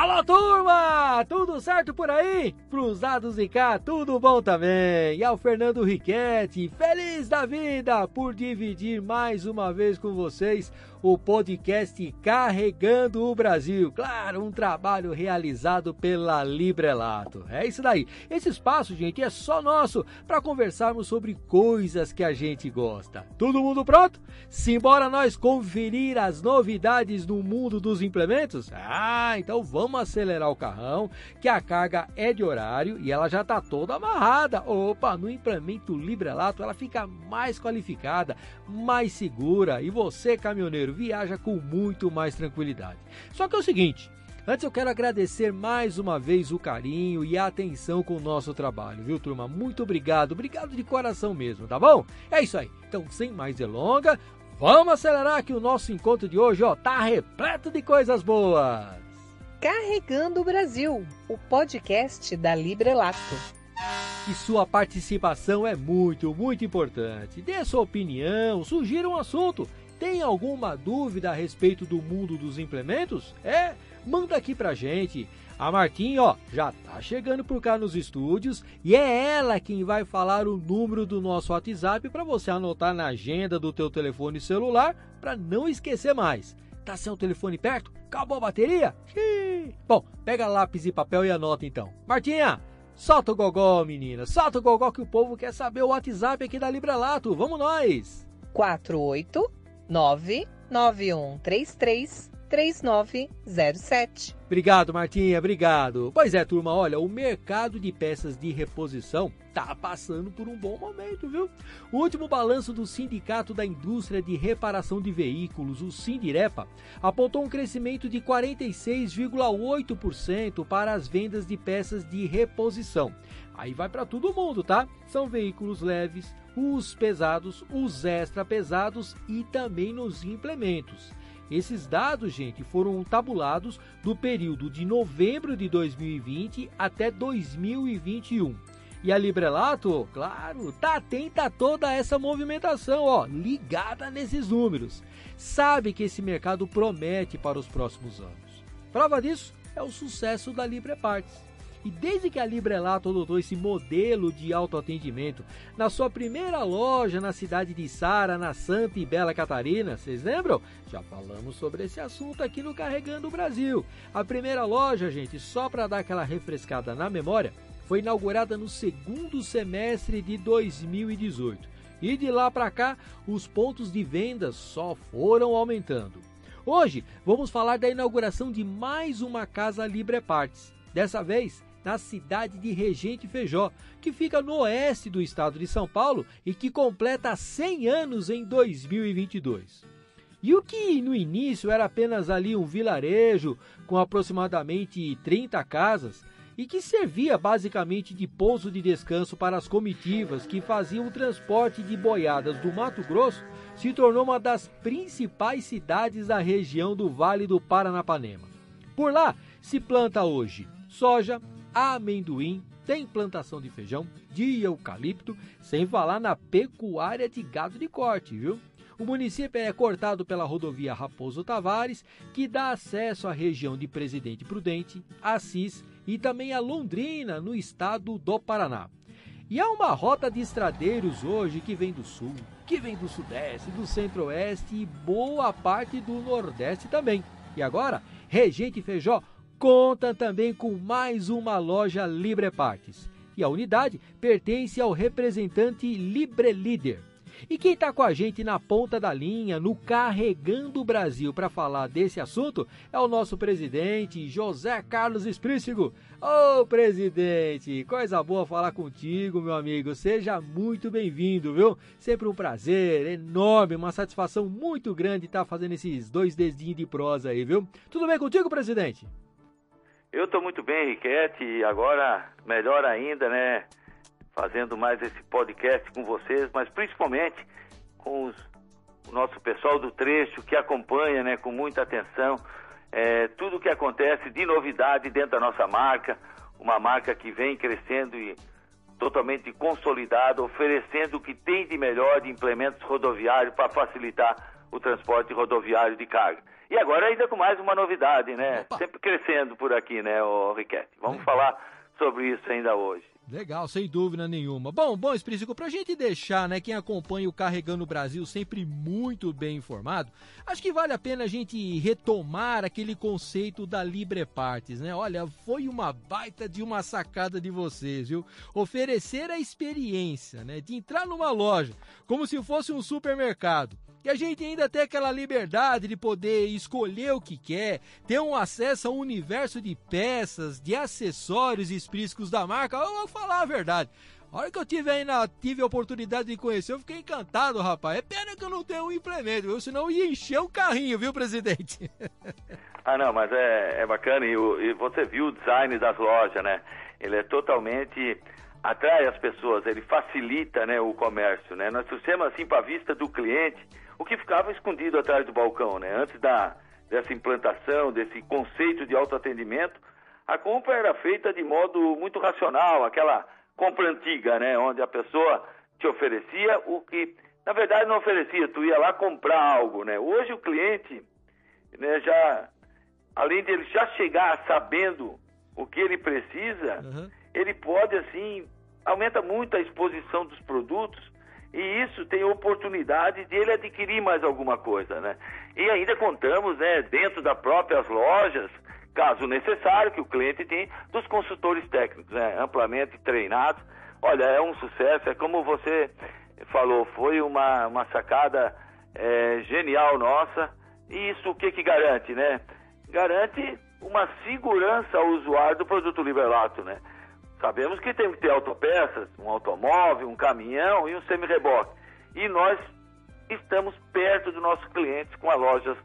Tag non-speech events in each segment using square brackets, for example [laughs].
Alô, turma! Tudo certo por aí? Cruzados e cá, tudo bom também? E ao Fernando Riquetti, feliz da vida por dividir mais uma vez com vocês o podcast Carregando o Brasil. Claro, um trabalho realizado pela Librelato. É isso daí. Esse espaço, gente, é só nosso para conversarmos sobre coisas que a gente gosta. Todo mundo pronto? Simbora nós conferir as novidades no mundo dos implementos? Ah, então vamos acelerar o carrão, que a carga é de horário e ela já está toda amarrada. Opa, no implemento Librelato ela fica mais qualificada, mais segura e você, caminhoneiro, viaja com muito mais tranquilidade. Só que é o seguinte, Antes eu quero agradecer mais uma vez o carinho e a atenção com o nosso trabalho, viu, turma? Muito obrigado, obrigado de coração mesmo, tá bom? É isso aí. Então, sem mais delonga, vamos acelerar que o nosso encontro de hoje, ó, tá repleto de coisas boas. Carregando o Brasil, o podcast da Librelato. E sua participação é muito, muito importante. Dê sua opinião, sugira um assunto tem alguma dúvida a respeito do mundo dos implementos? É, manda aqui pra gente. A Martinha, ó, já tá chegando por cá nos estúdios e é ela quem vai falar o número do nosso WhatsApp para você anotar na agenda do teu telefone celular para não esquecer mais. Tá sem o telefone perto? Acabou a bateria? Xiii. Bom, pega lápis e papel e anota então. Martinha, solta o gogó, menina. Solta o gogó que o povo quer saber o WhatsApp aqui da Librelato. Vamos nós. 48 99133 3907. Obrigado, Martinha, obrigado. Pois é, turma, olha, o mercado de peças de reposição tá passando por um bom momento, viu? O último balanço do Sindicato da Indústria de Reparação de Veículos, o Sindirepa, apontou um crescimento de 46,8% para as vendas de peças de reposição. Aí vai para todo mundo, tá? São veículos leves, os pesados, os extra pesados e também nos implementos. Esses dados, gente, foram tabulados do período de novembro de 2020 até 2021. E a Librelato, claro, tá atenta a toda essa movimentação, ó, ligada nesses números. Sabe que esse mercado promete para os próximos anos. Prova disso é o sucesso da Libre Parts. E desde que a Librelato adotou esse modelo de autoatendimento na sua primeira loja na cidade de Sara, na Santa e Bela Catarina, vocês lembram? Já falamos sobre esse assunto aqui no Carregando o Brasil. A primeira loja, gente, só para dar aquela refrescada na memória, foi inaugurada no segundo semestre de 2018. E de lá para cá, os pontos de vendas só foram aumentando. Hoje, vamos falar da inauguração de mais uma casa Libre Parts. Dessa vez, na cidade de Regente Feijó, que fica no oeste do estado de São Paulo e que completa 100 anos em 2022. E o que no início era apenas ali um vilarejo com aproximadamente 30 casas e que servia basicamente de pouso de descanso para as comitivas que faziam o transporte de boiadas do Mato Grosso, se tornou uma das principais cidades da região do Vale do Paranapanema. Por lá se planta hoje soja, amendoim, tem plantação de feijão, de eucalipto, sem falar na pecuária de gado de corte, viu? O município é cortado pela rodovia Raposo Tavares, que dá acesso à região de Presidente Prudente, Assis e também a Londrina, no estado do Paraná. E há uma rota de estradeiros hoje que vem do sul, que vem do sudeste, do centro-oeste e boa parte do nordeste também. E agora, Regente Feijó conta também com mais uma loja Libre Partes. E a unidade pertence ao representante Libre Líder. E quem está com a gente na ponta da linha, no Carregando o Brasil, para falar desse assunto, é o nosso presidente, José Carlos Esprícigo. Ô, oh, presidente, coisa boa falar contigo, meu amigo. Seja muito bem-vindo, viu? Sempre um prazer enorme, uma satisfação muito grande estar tá fazendo esses dois dedinhos de prosa aí, viu? Tudo bem contigo, presidente? Eu estou muito bem, Riquete, e agora melhor ainda, né? Fazendo mais esse podcast com vocês, mas principalmente com os, o nosso pessoal do trecho que acompanha, né, com muita atenção, é, tudo o que acontece de novidade dentro da nossa marca, uma marca que vem crescendo e totalmente consolidada, oferecendo o que tem de melhor de implementos rodoviários para facilitar o transporte rodoviário de carga. E agora ainda com mais uma novidade, né? Opa. Sempre crescendo por aqui, né, o Riquete? Vamos falar sobre isso ainda hoje. Legal, sem dúvida nenhuma. Bom, bom, Esprícico, pra gente deixar, né, quem acompanha o Carregando o Brasil sempre muito bem informado, acho que vale a pena a gente retomar aquele conceito da Libre Partes, né? Olha, foi uma baita de uma sacada de vocês, viu? Oferecer a experiência, né, de entrar numa loja como se fosse um supermercado. E a gente ainda tem aquela liberdade de poder escolher o que quer, ter um acesso a um universo de peças, de acessórios esprísticos da marca. Eu vou falar a verdade. A hora que eu tive aí na, tive a oportunidade de conhecer, eu fiquei encantado, rapaz. É pena que eu não tenho um implemento, viu? Senão eu ia encher o carrinho, viu, presidente? [laughs] Ah, não, mas é, é bacana e, e você viu o design das lojas, né? Ele é totalmente atrai as pessoas, ele facilita, né, o comércio, né? Nós trouxemos assim para a vista do cliente o que ficava escondido atrás do balcão, né? Antes da dessa implantação, desse conceito de autoatendimento, a compra era feita de modo muito racional, aquela compra antiga, né, onde a pessoa te oferecia o que na verdade não oferecia, tu ia lá comprar algo, né? Hoje o cliente né, já além dele já chegar sabendo o que ele precisa, Uhum. ele pode assim aumenta muito a exposição dos produtos e isso tem oportunidade de ele adquirir mais alguma coisa, né? E ainda contamos, né, dentro das próprias lojas, caso necessário, que o cliente tem dos consultores técnicos, né, amplamente treinados. Olha, é um sucesso, é como você falou, foi uma, uma sacada é, genial nossa. E isso o que que garante, né? Garante uma segurança ao usuário do produto Librelato, né? Sabemos que tem que ter autopeças, um automóvel, um caminhão e um semi-reboque. E nós estamos perto dos nossos clientes com as lojas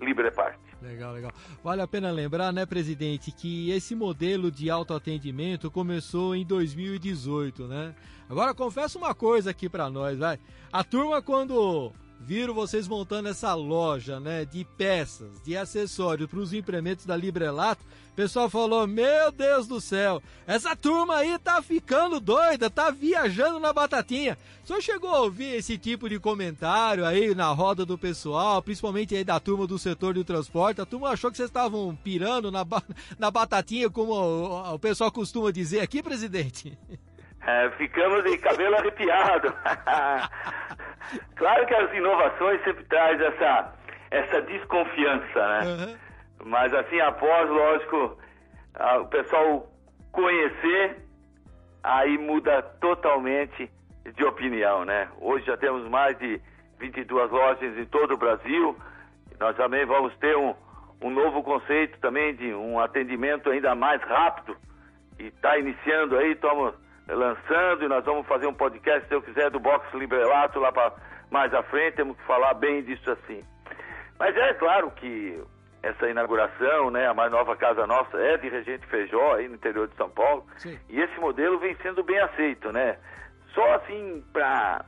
Libreparte. Legal, legal. Vale a pena lembrar, né, presidente, que esse modelo de autoatendimento começou em 2018, né? Agora confesso uma coisa aqui pra nós, vai. A turma quando viram vocês montando essa loja, né, de peças, de acessórios para os implementos da Librelato, o pessoal falou: "Meu Deus do céu, essa turma aí tá ficando doida, tá viajando na batatinha". Senhor chegou a ouvir esse tipo de comentário aí na roda do pessoal, principalmente aí da turma do setor de transporte? A turma achou que vocês estavam pirando na, ba- [laughs] na batatinha, como o, o pessoal costuma dizer aqui, presidente? É, ficamos de cabelo arrepiado. [laughs] claro que as inovações sempre traz essa, essa desconfiança, né? Aham. Mas assim, após, lógico, a- o pessoal conhecer, aí muda totalmente de opinião, né? Hoje já temos mais de 22 lojas em todo o Brasil. Nós também vamos ter um, um novo conceito também de um atendimento ainda mais rápido. E está iniciando aí, estamos lançando e nós vamos fazer um podcast, se eu quiser, do Box Librelato lá para mais à frente, temos que falar bem disso assim. Mas é claro que essa inauguração, né, a mais nova casa nossa é de Regente Feijó, aí no interior de São Paulo, Sim. e esse modelo vem sendo bem aceito, né? Só assim para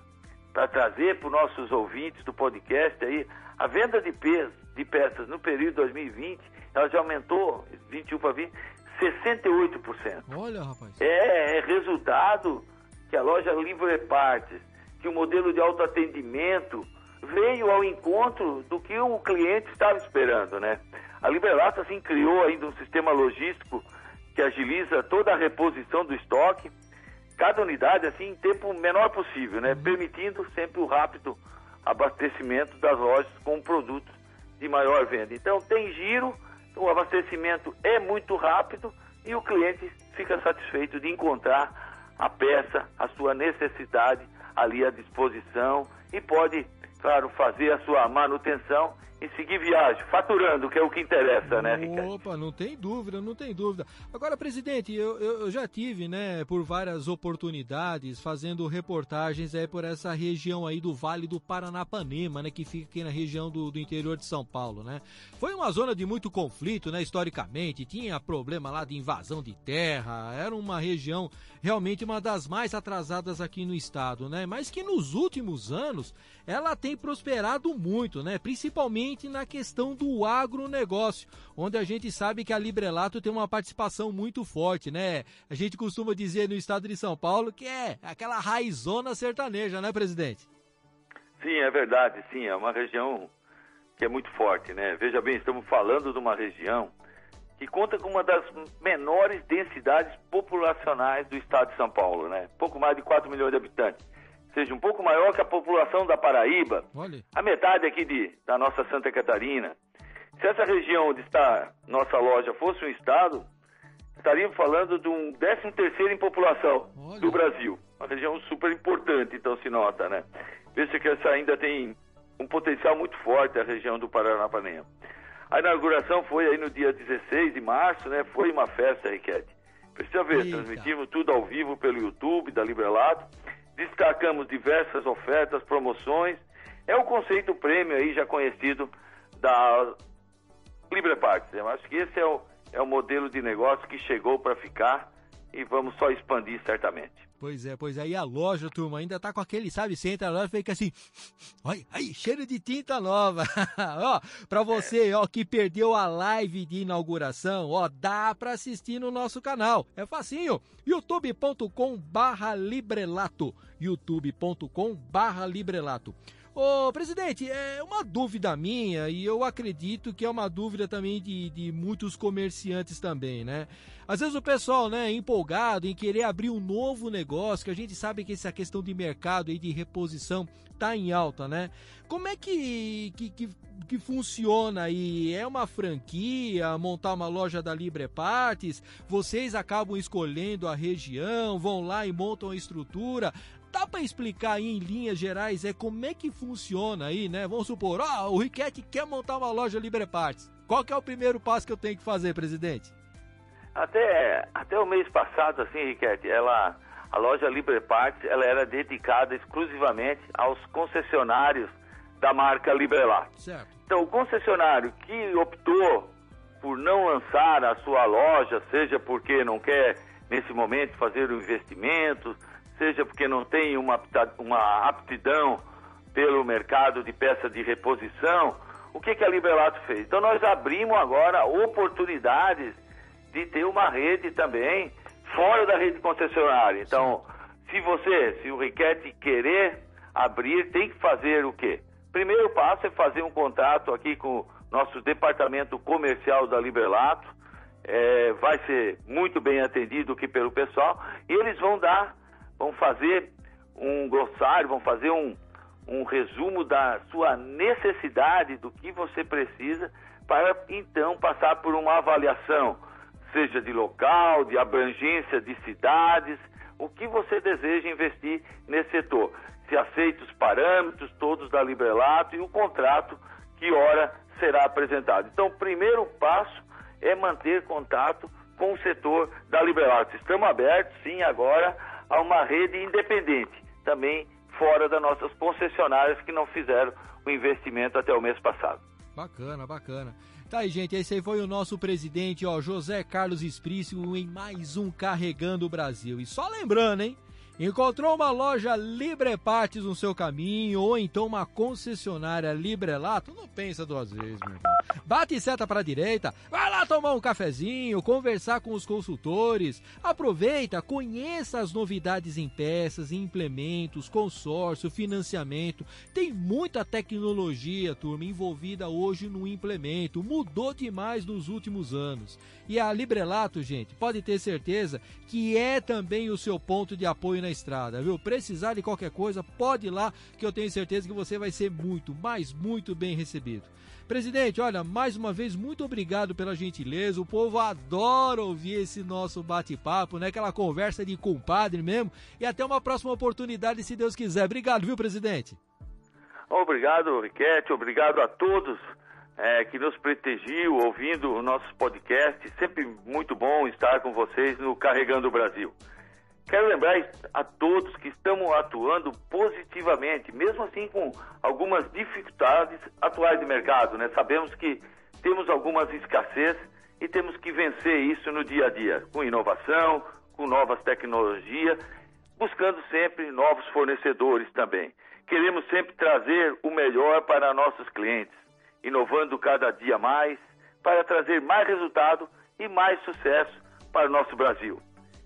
para trazer para os nossos ouvintes do podcast aí, a venda de, pe de peças no período 2020, ela já aumentou 21 para 20, 68%. Olha, rapaz. É, é resultado que a loja Livre Partes, que o modelo de autoatendimento veio ao encontro do que o cliente estava esperando, né? A Librelato, assim, criou ainda um sistema logístico que agiliza toda a reposição do estoque, cada unidade, assim, em tempo menor possível, né? Permitindo sempre o rápido abastecimento das lojas com produtos de maior venda. Então, tem giro, o abastecimento é muito rápido e o cliente fica satisfeito de encontrar a peça, a sua necessidade ali à disposição e pode, claro, fazer a sua manutenção e seguir viagem, faturando, que é o que interessa, né, Ricardo? Opa, não tem dúvida, não tem dúvida. Agora, presidente, eu, eu, já tive, né, por várias oportunidades, fazendo reportagens aí por essa região aí do Vale do Paranapanema, né, que fica aqui na região do, do interior de São Paulo, né. Foi uma zona de muito conflito, né, historicamente, tinha problema lá de invasão de terra, era uma região realmente uma das mais atrasadas aqui no estado, né, mas que nos últimos anos ela tem prosperado muito, né, principalmente na questão do agronegócio, onde a gente sabe que a Librelato tem uma participação muito forte, né? A gente costuma dizer no estado de São Paulo que é aquela raizona sertaneja, né, presidente? Sim, é verdade, sim, é uma região que é muito forte, né? Veja bem, estamos falando de uma região que conta com uma das menores densidades populacionais do estado de São Paulo, né? Pouco mais de 4 milhões de habitantes. Seja, um pouco maior que a população da Paraíba, Olha. a metade aqui de, da nossa Santa Catarina. Se essa região onde está nossa loja fosse um estado, estaríamos falando de um 13 terceiro em população Olha. do Brasil. Uma região super importante, então se nota, né? Veja que essa ainda tem um potencial muito forte, a região do Paranapanema. A inauguração foi aí no dia 16 de março, né? Foi uma festa, Riquete. Precisa ver, Eita. transmitimos tudo ao vivo pelo YouTube da Librelato. Destacamos diversas ofertas, promoções. É o conceito prêmio aí já conhecido da Libre Parts. Eu acho que esse é o, é o modelo de negócio que chegou para ficar e vamos só expandir certamente. Pois é, pois aí a loja, turma, ainda tá com aquele, sabe, você entra loja e fica assim, olha aí, cheiro de tinta nova. [laughs] ó, pra você, ó, que perdeu a live de inauguração, ó, dá pra assistir no nosso canal. É facinho, youtube.com barra librelato, youtube.com barra librelato. Ô, presidente, é uma dúvida minha e eu acredito que é uma dúvida também de, de muitos comerciantes também, né? Às vezes o pessoal, né, é empolgado em querer abrir um novo negócio, que a gente sabe que essa questão de mercado e de reposição tá em alta, né? Como é que, que, que, que funciona aí? É uma franquia, montar uma loja da Libre Partes? Vocês acabam escolhendo a região, vão lá e montam a estrutura? Dá para explicar aí em linhas gerais é como é que funciona aí, né? Vamos supor, ó, o Riquete quer montar uma loja Libre Partes. Qual que é o primeiro passo que eu tenho que fazer, presidente? Até, até o mês passado, assim, Riquete, ela, a loja Libre Parts, ela era dedicada exclusivamente aos concessionários da marca Librelato. Certo. Então, o concessionário que optou por não lançar a sua loja, seja porque não quer, nesse momento, fazer o investimento, seja porque não tem uma, uma aptidão pelo mercado de peças de reposição, o que, que a Librelato fez? Então, nós abrimos agora oportunidades de ter uma rede também fora da rede concessionária. Então, se você, se o Riquete querer abrir, tem que fazer o quê? Primeiro passo é fazer um contato aqui com o nosso departamento comercial da Librelato. É, vai ser muito bem atendido aqui pelo pessoal e eles vão dar, vão fazer um glossário, vão fazer um, um resumo da sua necessidade, do que você precisa, para então passar por uma avaliação, seja de local, de abrangência de cidades, o que você deseja investir nesse setor. Se aceita os parâmetros todos da Librelato e o contrato que hora será apresentado. Então, o primeiro passo é manter contato com o setor da Librelato. Estamos abertos, sim, agora a uma rede independente, também fora das nossas concessionárias que não fizeram o investimento até o mês passado. Bacana, bacana. Tá aí, gente, esse aí foi o nosso presidente, ó, José Carlos Esprício, em mais um Carregando o Brasil. E só lembrando, hein? Encontrou uma loja Libre Partes no seu caminho ou então uma concessionária Librelato? Não pensa duas vezes, meu irmão. Bate seta para a direita, vai lá tomar um cafezinho, conversar com os consultores. Aproveita, conheça as novidades em peças, em implementos, consórcio, financiamento. Tem muita tecnologia, turma, envolvida hoje no implemento. Mudou demais nos últimos anos. E a Librelato, gente, pode ter certeza que é também o seu ponto de apoio na estrada, viu? Precisar de qualquer coisa, pode ir lá, que eu tenho certeza que você vai ser muito, mas muito bem recebido. Presidente, olha, mais uma vez, muito obrigado pela gentileza. O povo adora ouvir esse nosso bate-papo, né? Aquela conversa de compadre mesmo. E até uma próxima oportunidade, se Deus quiser. Obrigado, viu, presidente? Obrigado, Riquete. Obrigado a todos é, que nos prestigiam ouvindo o nosso podcast. Sempre muito bom estar com vocês no Carregando o Brasil. Quero lembrar a todos que estamos atuando positivamente, mesmo assim com algumas dificuldades atuais de mercado. Né? Sabemos que temos algumas escassez e temos que vencer isso no dia a dia, com inovação, com novas tecnologias, buscando sempre novos fornecedores também. Queremos sempre trazer o melhor para nossos clientes, inovando cada dia mais, para trazer mais resultado e mais sucesso para o nosso Brasil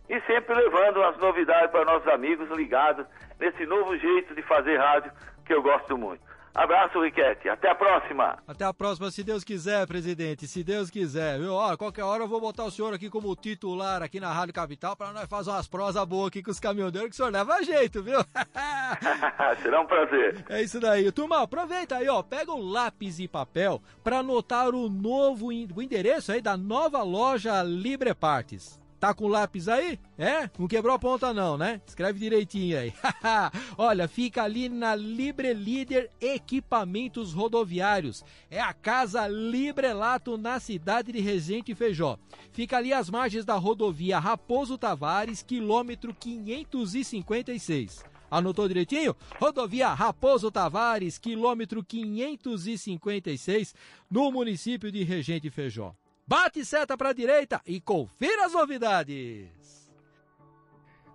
e sempre levando as novidades para nossos amigos ligados nesse novo jeito de fazer rádio que eu gosto muito. Abraço, Riquete. Até a próxima. Até a próxima, se Deus quiser, presidente. Se Deus quiser, viu? Ó, qualquer hora eu vou botar o senhor aqui como titular aqui na Rádio Capital para nós fazer umas prosas boas aqui com os caminhoneiros que o senhor leva jeito, viu? [laughs] [laughs] Será um prazer. É isso daí. Turma, aproveita aí, ó. Pega um lápis e papel para anotar o novo o endereço aí da nova loja Libre Partes. Tá com lápis aí? É? Não quebrou a ponta não, né? Escreve direitinho aí. [laughs] Olha, fica ali na Libre Líder Equipamentos Rodoviários. É a casa Librelato na cidade de Resende Feijó. Fica ali às margens da rodovia Raposo Tavares, quilômetro 556. Anotou direitinho? Rodovia Raposo Tavares, quilômetro 556, no município de Regente Feijó. Bate seta para a direita e confira as novidades.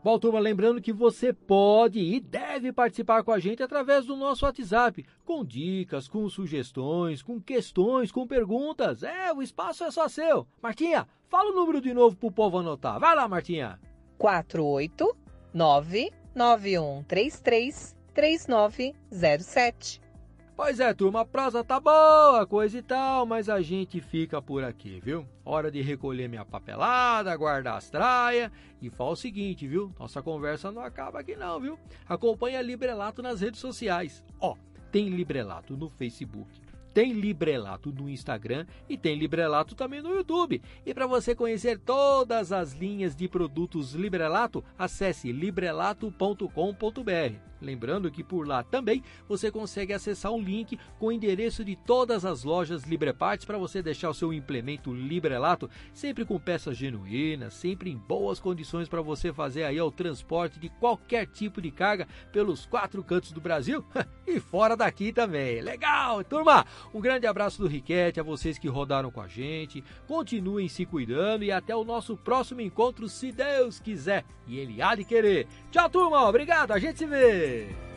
Bom, turma, lembrando que você pode e deve participar com a gente através do nosso WhatsApp, com dicas, com sugestões, com questões, com perguntas. É, o espaço é só seu. Martinha, fala o número de novo pro povo anotar. Vai lá, Martinha. 489 9133 3907. Pois é, turma, a prosa tá boa, coisa e tal, mas a gente fica por aqui, viu? Hora de recolher minha papelada, guardar as traias e fala o seguinte, viu? Nossa conversa não acaba aqui não, viu? Acompanha Librelato nas redes sociais. Ó, tem Librelato no Facebook, tem Librelato no Instagram e tem Librelato também no YouTube. E para você conhecer todas as linhas de produtos Librelato, acesse librelato.com.br. Lembrando que por lá também você consegue acessar um link com o endereço de todas as lojas Libreparts para você deixar o seu implemento Librelato sempre com peças genuínas, sempre em boas condições para você fazer aí o transporte de qualquer tipo de carga pelos quatro cantos do Brasil [laughs] e fora daqui também. Legal, turma! Um grande abraço do Riquete a vocês que rodaram com a gente. Continuem se cuidando e até o nosso próximo encontro, se Deus quiser e Ele há de querer. Tchau, turma! Obrigado, a gente se vê!